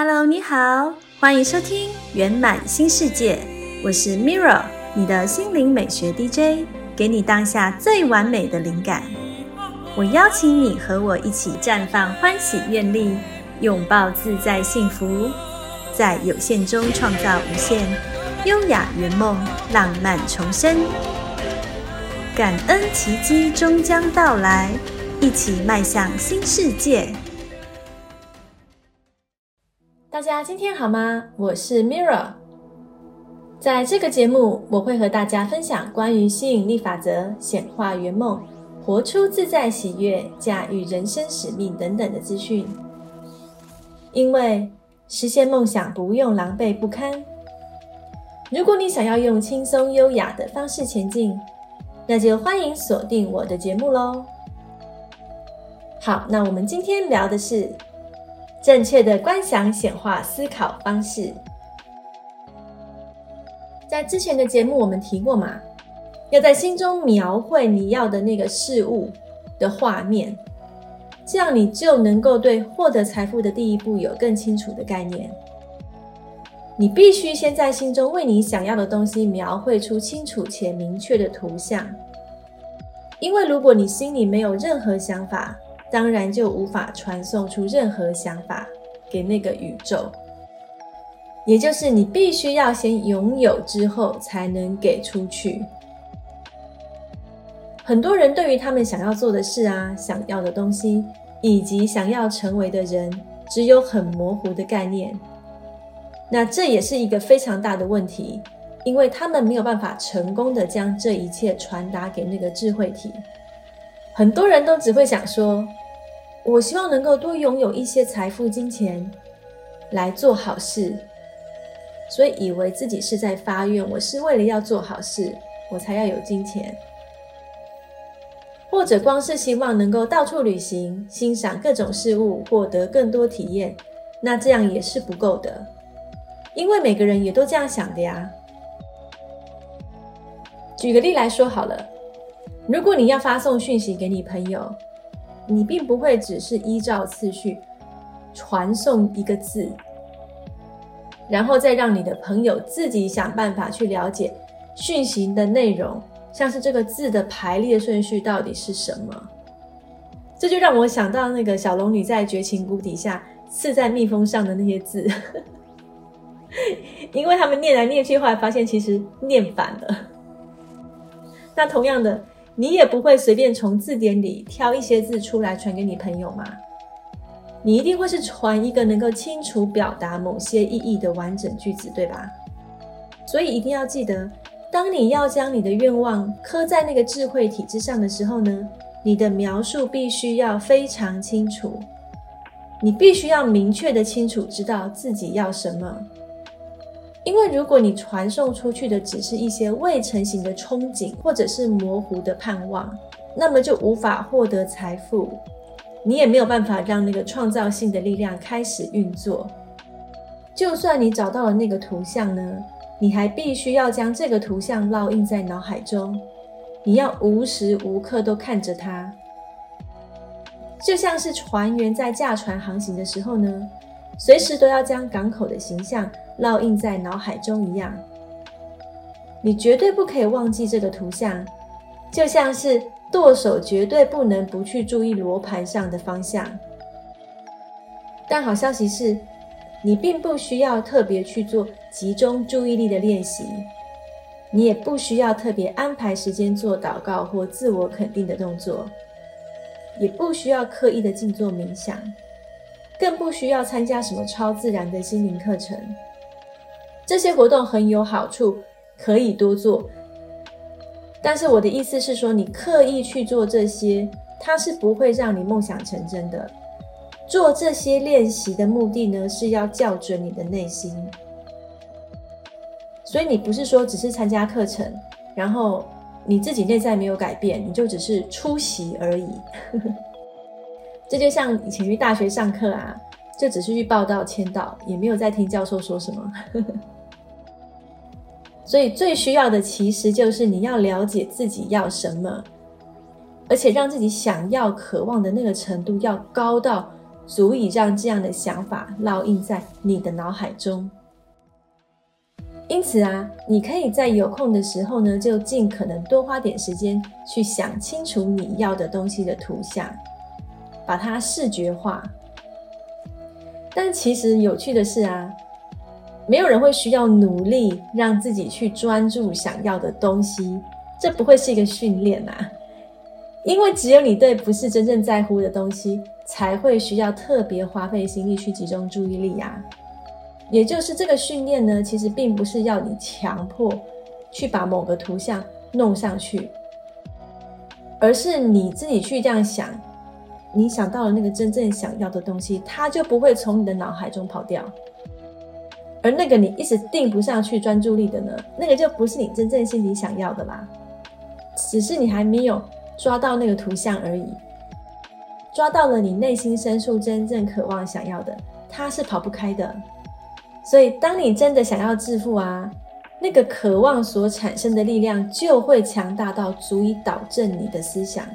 Hello，你好，欢迎收听圆满新世界，我是 Mira，你的心灵美学 DJ，给你当下最完美的灵感。我邀请你和我一起绽放欢喜愿力，拥抱自在幸福，在有限中创造无限，优雅圆梦，浪漫重生。感恩奇迹终将到来，一起迈向新世界。大家今天好吗？我是 Mirra 在这个节目，我会和大家分享关于吸引力法则、显化圆梦、活出自在喜悦、驾驭人生使命等等的资讯。因为实现梦想不用狼狈不堪。如果你想要用轻松优雅的方式前进，那就欢迎锁定我的节目喽。好，那我们今天聊的是。正确的观想显化思考方式，在之前的节目我们提过嘛，要在心中描绘你要的那个事物的画面，这样你就能够对获得财富的第一步有更清楚的概念。你必须先在心中为你想要的东西描绘出清楚且明确的图像，因为如果你心里没有任何想法。当然就无法传送出任何想法给那个宇宙，也就是你必须要先拥有之后才能给出去。很多人对于他们想要做的事啊、想要的东西以及想要成为的人，只有很模糊的概念。那这也是一个非常大的问题，因为他们没有办法成功的将这一切传达给那个智慧体。很多人都只会想说。我希望能够多拥有一些财富、金钱来做好事，所以以为自己是在发愿，我是为了要做好事，我才要有金钱，或者光是希望能够到处旅行、欣赏各种事物、获得更多体验，那这样也是不够的，因为每个人也都这样想的呀。举个例来说好了，如果你要发送讯息给你朋友。你并不会只是依照次序传送一个字，然后再让你的朋友自己想办法去了解讯息的内容，像是这个字的排列顺序到底是什么。这就让我想到那个小龙女在绝情谷底下刺在蜜蜂上的那些字，因为他们念来念去，后来发现其实念反了。那同样的。你也不会随便从字典里挑一些字出来传给你朋友吗？你一定会是传一个能够清楚表达某些意义的完整句子，对吧？所以一定要记得，当你要将你的愿望刻在那个智慧体之上的时候呢，你的描述必须要非常清楚，你必须要明确的清楚知道自己要什么。因为如果你传送出去的只是一些未成型的憧憬，或者是模糊的盼望，那么就无法获得财富，你也没有办法让那个创造性的力量开始运作。就算你找到了那个图像呢，你还必须要将这个图像烙印在脑海中，你要无时无刻都看着它，就像是船员在驾船航行的时候呢，随时都要将港口的形象。烙印在脑海中一样，你绝对不可以忘记这个图像，就像是舵手绝对不能不去注意罗盘上的方向。但好消息是，你并不需要特别去做集中注意力的练习，你也不需要特别安排时间做祷告或自我肯定的动作，也不需要刻意的静坐冥想，更不需要参加什么超自然的心灵课程。这些活动很有好处，可以多做。但是我的意思是说，你刻意去做这些，它是不会让你梦想成真的。做这些练习的目的呢，是要校准你的内心。所以你不是说只是参加课程，然后你自己内在没有改变，你就只是出席而已。这就像以前去大学上课啊，就只是去报道、签到，也没有在听教授说什么。所以最需要的其实就是你要了解自己要什么，而且让自己想要、渴望的那个程度要高到足以让这样的想法烙印在你的脑海中。因此啊，你可以在有空的时候呢，就尽可能多花点时间去想清楚你要的东西的图像，把它视觉化。但其实有趣的是啊，没有人会需要努力让自己去专注想要的东西，这不会是一个训练啊。因为只有你对不是真正在乎的东西，才会需要特别花费心力去集中注意力呀。也就是这个训练呢，其实并不是要你强迫去把某个图像弄上去，而是你自己去这样想，你想到了那个真正想要的东西，它就不会从你的脑海中跑掉。而那个你一直定不上去专注力的呢，那个就不是你真正心里想要的啦，只是你还没有。抓到那个图像而已，抓到了你内心深处真正渴望想要的，它是跑不开的。所以，当你真的想要致富啊，那个渴望所产生的力量就会强大到足以导正你的思想，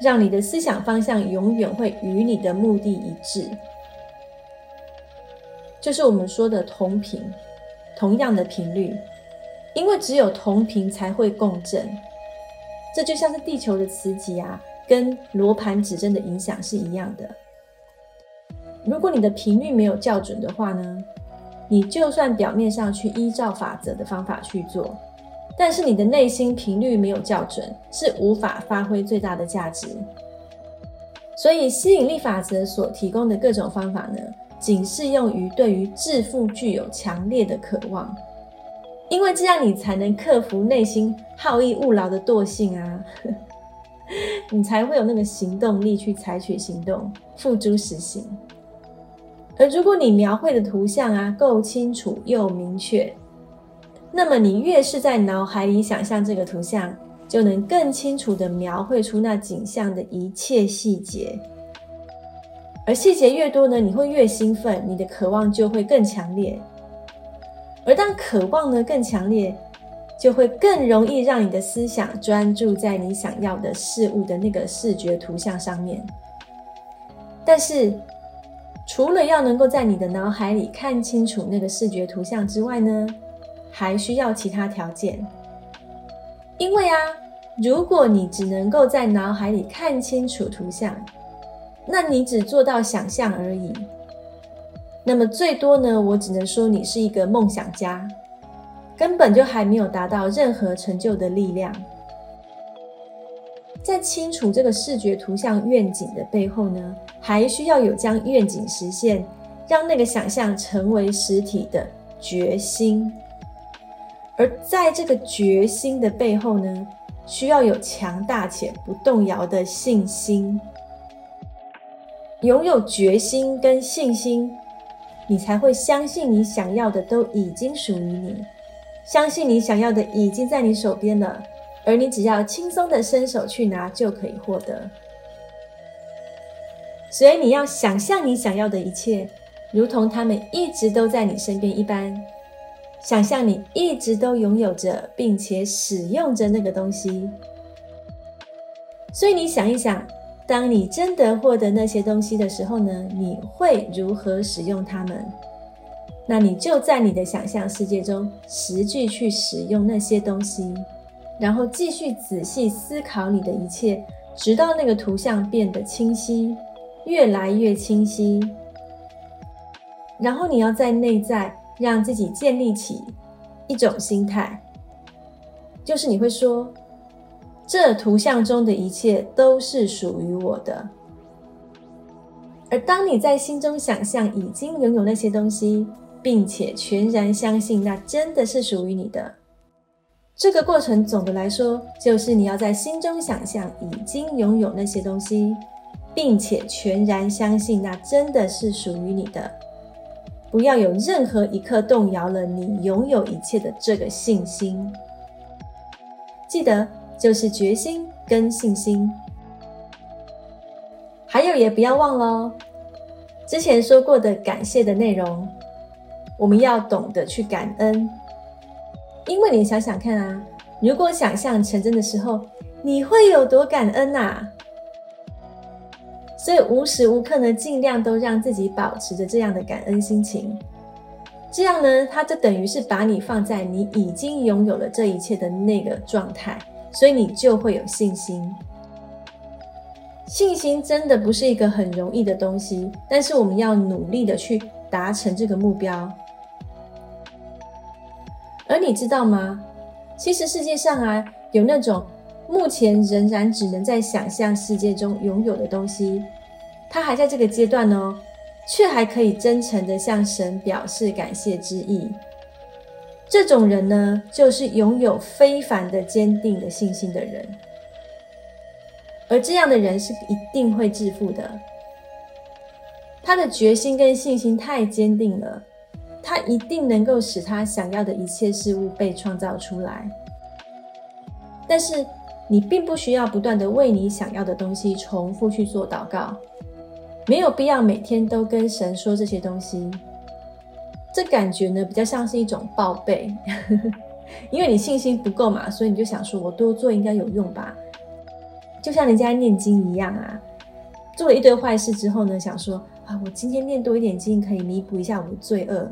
让你的思想方向永远会与你的目的一致，就是我们说的同频，同样的频率，因为只有同频才会共振。这就像是地球的磁极啊，跟罗盘指针的影响是一样的。如果你的频率没有校准的话呢，你就算表面上去依照法则的方法去做，但是你的内心频率没有校准，是无法发挥最大的价值。所以吸引力法则所提供的各种方法呢，仅适用于对于致富具有强烈的渴望。因为这样，你才能克服内心好逸恶劳的惰性啊，你才会有那个行动力去采取行动，付诸实行。而如果你描绘的图像啊够清楚又明确，那么你越是在脑海里想象这个图像，就能更清楚的描绘出那景象的一切细节。而细节越多呢，你会越兴奋，你的渴望就会更强烈。而当渴望呢更强烈，就会更容易让你的思想专注在你想要的事物的那个视觉图像上面。但是，除了要能够在你的脑海里看清楚那个视觉图像之外呢，还需要其他条件。因为啊，如果你只能够在脑海里看清楚图像，那你只做到想象而已。那么最多呢，我只能说你是一个梦想家，根本就还没有达到任何成就的力量。在清楚这个视觉图像愿景的背后呢，还需要有将愿景实现，让那个想象成为实体的决心。而在这个决心的背后呢，需要有强大且不动摇的信心。拥有决心跟信心。你才会相信你想要的都已经属于你，相信你想要的已经在你手边了，而你只要轻松的伸手去拿就可以获得。所以你要想象你想要的一切，如同他们一直都在你身边一般，想象你一直都拥有着并且使用着那个东西。所以你想一想。当你真的获得那些东西的时候呢？你会如何使用它们？那你就在你的想象世界中实际去使用那些东西，然后继续仔细思考你的一切，直到那个图像变得清晰，越来越清晰。然后你要在内在让自己建立起一种心态，就是你会说。这图像中的一切都是属于我的。而当你在心中想象已经拥有那些东西，并且全然相信那真的是属于你的，这个过程总的来说，就是你要在心中想象已经拥有那些东西，并且全然相信那真的是属于你的，不要有任何一刻动摇了你拥有一切的这个信心。记得。就是决心跟信心，还有也不要忘了之前说过的感谢的内容，我们要懂得去感恩，因为你想想看啊，如果想象成真的时候，你会有多感恩呐？所以无时无刻呢，尽量都让自己保持着这样的感恩心情。这样呢，它就等于是把你放在你已经拥有了这一切的那个状态，所以你就会有信心。信心真的不是一个很容易的东西，但是我们要努力的去达成这个目标。而你知道吗？其实世界上啊，有那种目前仍然只能在想象世界中拥有的东西，他还在这个阶段哦，却还可以真诚的向神表示感谢之意。这种人呢，就是拥有非凡的坚定的信心的人。而这样的人是一定会致富的。他的决心跟信心太坚定了。他一定能够使他想要的一切事物被创造出来，但是你并不需要不断的为你想要的东西重复去做祷告，没有必要每天都跟神说这些东西。这感觉呢，比较像是一种报备，因为你信心不够嘛，所以你就想说，我多做应该有用吧？就像人家念经一样啊，做了一堆坏事之后呢，想说。啊，我今天念多一点经，可以弥补一下我的罪恶。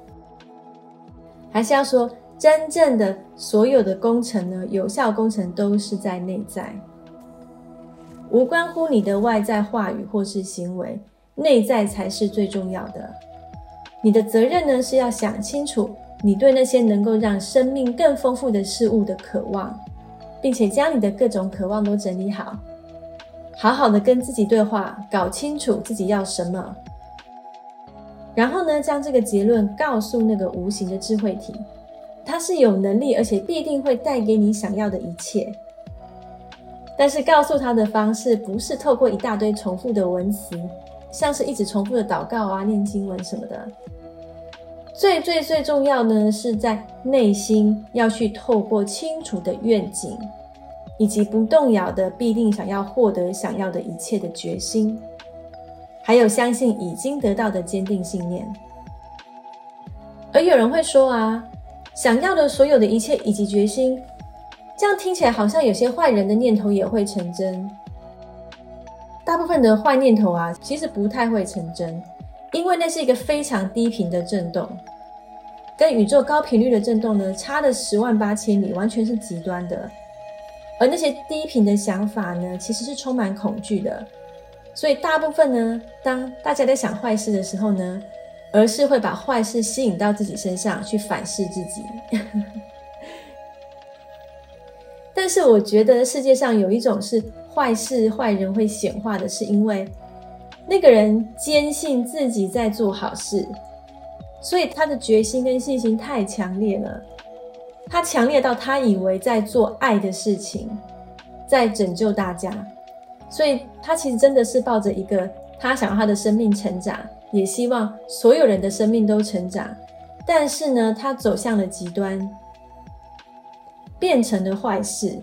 还是要说，真正的所有的工程呢，有效工程都是在内在，无关乎你的外在话语或是行为，内在才是最重要的。你的责任呢，是要想清楚你对那些能够让生命更丰富的事物的渴望，并且将你的各种渴望都整理好。好好的跟自己对话，搞清楚自己要什么，然后呢，将这个结论告诉那个无形的智慧体，它是有能力，而且必定会带给你想要的一切。但是告诉他的方式不是透过一大堆重复的文词，像是一直重复的祷告啊、念经文什么的。最最最重要呢，是在内心要去透过清楚的愿景。以及不动摇的必定想要获得想要的一切的决心，还有相信已经得到的坚定信念。而有人会说啊，想要的所有的一切以及决心，这样听起来好像有些坏人的念头也会成真。大部分的坏念头啊，其实不太会成真，因为那是一个非常低频的震动，跟宇宙高频率的震动呢，差了十万八千里，完全是极端的。而那些低频的想法呢，其实是充满恐惧的，所以大部分呢，当大家在想坏事的时候呢，而是会把坏事吸引到自己身上去反噬自己。但是我觉得世界上有一种是坏事、坏人会显化的，是因为那个人坚信自己在做好事，所以他的决心跟信心太强烈了。他强烈到他以为在做爱的事情，在拯救大家，所以他其实真的是抱着一个他想要他的生命成长，也希望所有人的生命都成长。但是呢，他走向了极端，变成了坏事。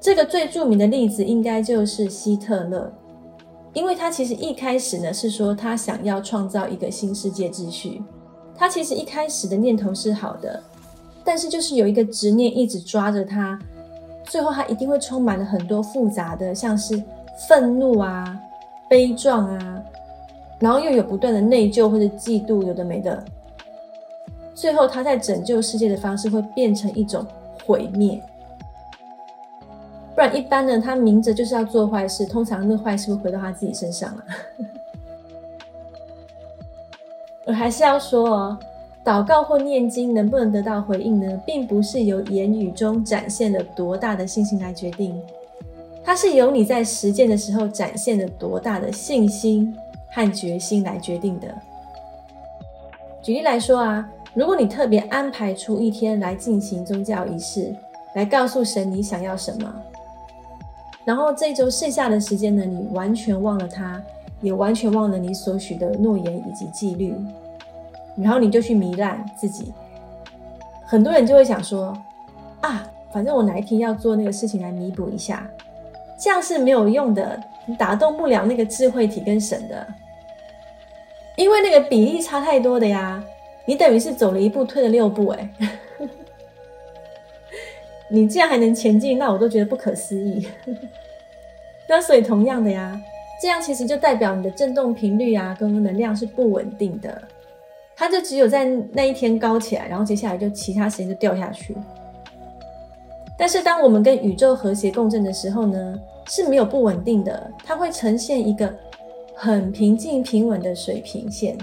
这个最著名的例子应该就是希特勒，因为他其实一开始呢是说他想要创造一个新世界秩序，他其实一开始的念头是好的。但是就是有一个执念一直抓着他，最后他一定会充满了很多复杂的，像是愤怒啊、悲壮啊，然后又有不断的内疚或者嫉妒，有的没的。最后他在拯救世界的方式会变成一种毁灭，不然一般呢，他明着就是要做坏事，通常那坏事会回到他自己身上了。我还是要说哦。祷告或念经能不能得到回应呢？并不是由言语中展现了多大的信心来决定，它是由你在实践的时候展现了多大的信心和决心来决定的。举例来说啊，如果你特别安排出一天来进行宗教仪式，来告诉神你想要什么，然后这周剩下的时间呢，你完全忘了他，也完全忘了你所许的诺言以及纪律。然后你就去糜烂自己，很多人就会想说：啊，反正我哪一天要做那个事情来弥补一下，这样是没有用的，你打动不了那个智慧体跟神的，因为那个比例差太多的呀。你等于是走了一步退了六步，哎，你这样还能前进，那我都觉得不可思议。那所以同样的呀，这样其实就代表你的振动频率啊跟能量是不稳定的，它就只有在那一天高起来，然后接下来就其他时间就掉下去。但是当我们跟宇宙和谐共振的时候呢，是没有不稳定的，它会呈现一个很平静平稳的水平线。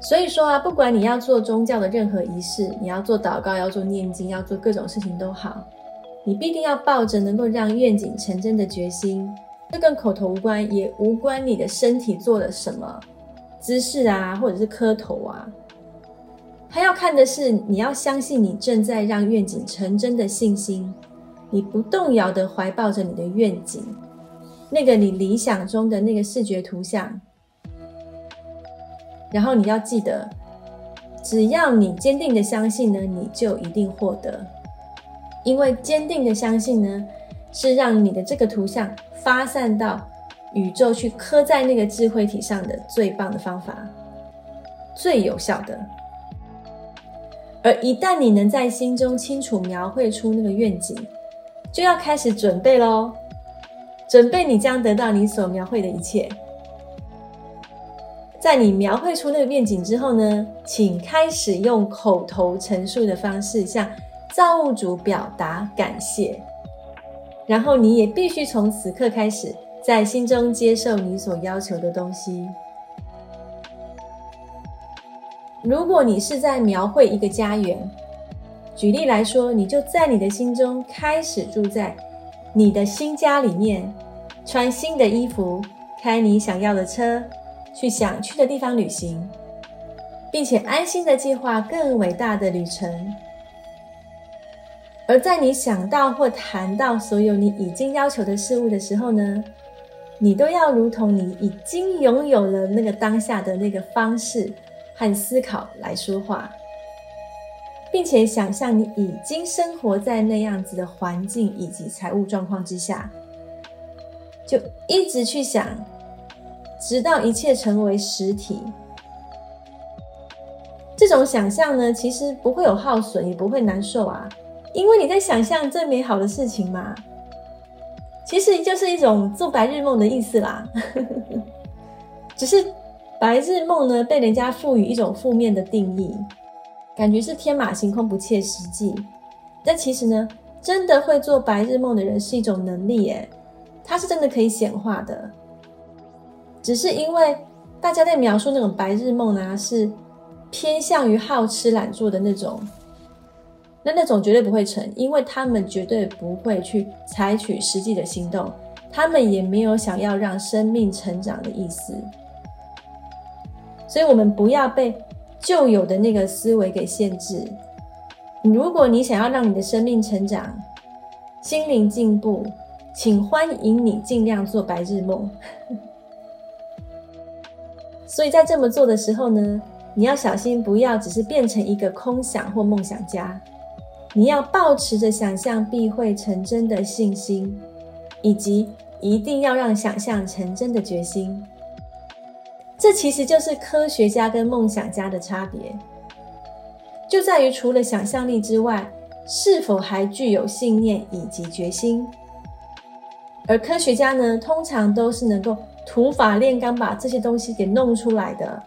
所以说啊，不管你要做宗教的任何仪式，你要做祷告，要做念经，要做各种事情都好。你必定要抱着能够让愿景成真的决心，这跟口头无关，也无关你的身体做了什么姿势啊，或者是磕头啊。他要看的是你要相信你正在让愿景成真的信心，你不动摇的怀抱着你的愿景，那个你理想中的那个视觉图像。然后你要记得，只要你坚定的相信呢，你就一定获得。因为坚定的相信呢，是让你的这个图像发散到宇宙去刻在那个智慧体上的最棒的方法，最有效的。而一旦你能在心中清楚描绘出那个愿景，就要开始准备喽，准备你将得到你所描绘的一切。在你描绘出那个愿景之后呢，请开始用口头陈述的方式向。造物主表达感谢，然后你也必须从此刻开始，在心中接受你所要求的东西。如果你是在描绘一个家园，举例来说，你就在你的心中开始住在你的新家里面，穿新的衣服，开你想要的车，去想去的地方旅行，并且安心的计划更伟大的旅程。而在你想到或谈到所有你已经要求的事物的时候呢，你都要如同你已经拥有了那个当下的那个方式和思考来说话，并且想象你已经生活在那样子的环境以及财务状况之下，就一直去想，直到一切成为实体。这种想象呢，其实不会有耗损，也不会难受啊。因为你在想象最美好的事情嘛，其实就是一种做白日梦的意思啦。只是白日梦呢，被人家赋予一种负面的定义，感觉是天马行空、不切实际。但其实呢，真的会做白日梦的人是一种能力，耶，它是真的可以显化的。只是因为大家在描述那种白日梦啊，是偏向于好吃懒做的那种。那那种绝对不会成，因为他们绝对不会去采取实际的行动，他们也没有想要让生命成长的意思。所以，我们不要被旧有的那个思维给限制。如果你想要让你的生命成长、心灵进步，请欢迎你尽量做白日梦。所以在这么做的时候呢，你要小心，不要只是变成一个空想或梦想家。你要保持着想象必会成真的信心，以及一定要让想象成真的决心。这其实就是科学家跟梦想家的差别，就在于除了想象力之外，是否还具有信念以及决心。而科学家呢，通常都是能够土法炼钢把这些东西给弄出来的，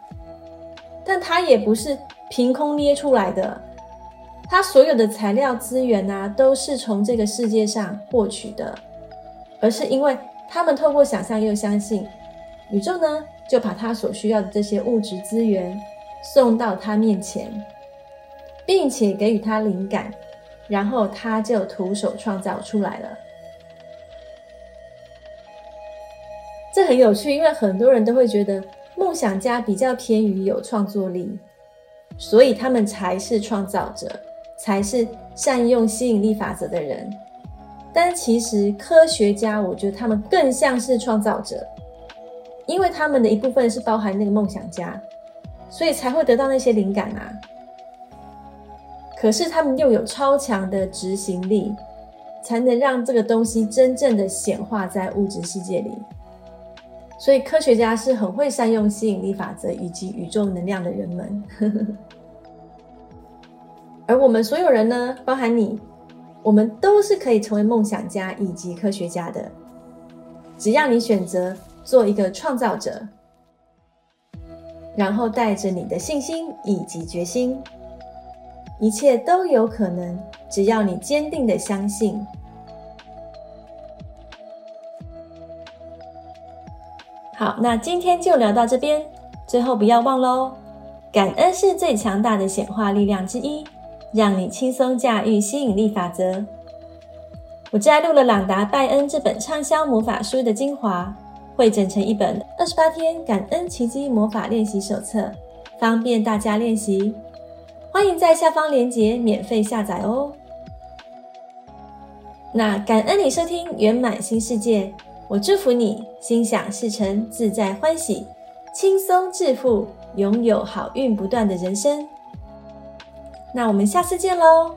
但他也不是凭空捏出来的。他所有的材料资源啊，都是从这个世界上获取的，而是因为他们透过想象又相信宇宙呢，就把他所需要的这些物质资源送到他面前，并且给予他灵感，然后他就徒手创造出来了。这很有趣，因为很多人都会觉得梦想家比较偏于有创作力，所以他们才是创造者。才是善用吸引力法则的人，但其实科学家，我觉得他们更像是创造者，因为他们的一部分是包含那个梦想家，所以才会得到那些灵感啊。可是他们又有超强的执行力，才能让这个东西真正的显化在物质世界里。所以科学家是很会善用吸引力法则以及宇宙能量的人们。而我们所有人呢，包含你，我们都是可以成为梦想家以及科学家的，只要你选择做一个创造者，然后带着你的信心以及决心，一切都有可能。只要你坚定的相信。好，那今天就聊到这边。最后不要忘喽，感恩是最强大的显化力量之一，让你轻松驾驭吸引力法则。我摘录了《朗达·拜恩》这本畅销魔法书的精华，汇整成一本二十八天感恩奇迹魔法练习手册，方便大家练习。欢迎在下方链接免费下载哦。那感恩你收听圆满新世界。我祝福你心想事成，自在欢喜，轻松致富，拥有好运不断的人生。那我们下次见喽！